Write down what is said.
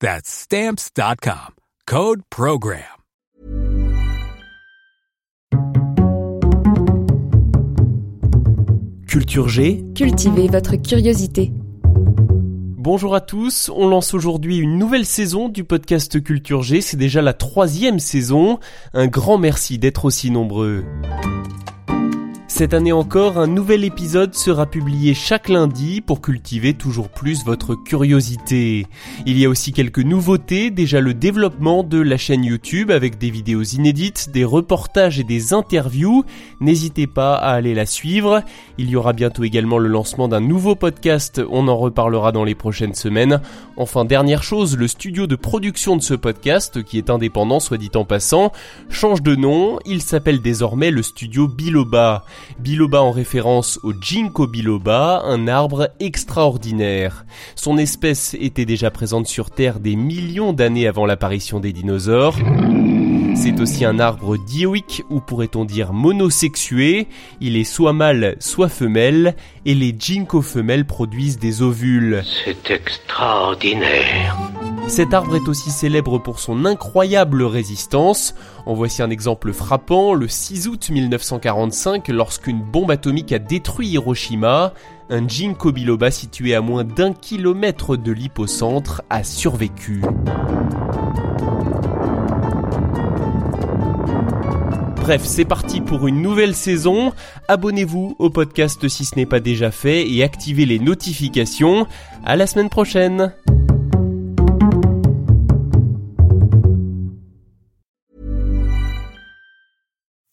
That's stamps.com. Code program. Culture G. Cultivez votre curiosité. Bonjour à tous, on lance aujourd'hui une nouvelle saison du podcast Culture G, c'est déjà la troisième saison. Un grand merci d'être aussi nombreux. Cette année encore, un nouvel épisode sera publié chaque lundi pour cultiver toujours plus votre curiosité. Il y a aussi quelques nouveautés, déjà le développement de la chaîne YouTube avec des vidéos inédites, des reportages et des interviews. N'hésitez pas à aller la suivre. Il y aura bientôt également le lancement d'un nouveau podcast, on en reparlera dans les prochaines semaines. Enfin, dernière chose, le studio de production de ce podcast, qui est indépendant soit dit en passant, change de nom, il s'appelle désormais le studio Biloba. Biloba en référence au Ginkgo biloba, un arbre extraordinaire. Son espèce était déjà présente sur Terre des millions d'années avant l'apparition des dinosaures. C'est aussi un arbre dioïque ou pourrait-on dire monosexué. Il est soit mâle soit femelle et les ginkgo femelles produisent des ovules. C'est extraordinaire. Cet arbre est aussi célèbre pour son incroyable résistance. En voici un exemple frappant, le 6 août 1945, lorsqu'une bombe atomique a détruit Hiroshima, un ginkgo biloba situé à moins d'un kilomètre de l'hypocentre a survécu. Bref, c'est parti pour une nouvelle saison. Abonnez-vous au podcast si ce n'est pas déjà fait et activez les notifications. À la semaine prochaine.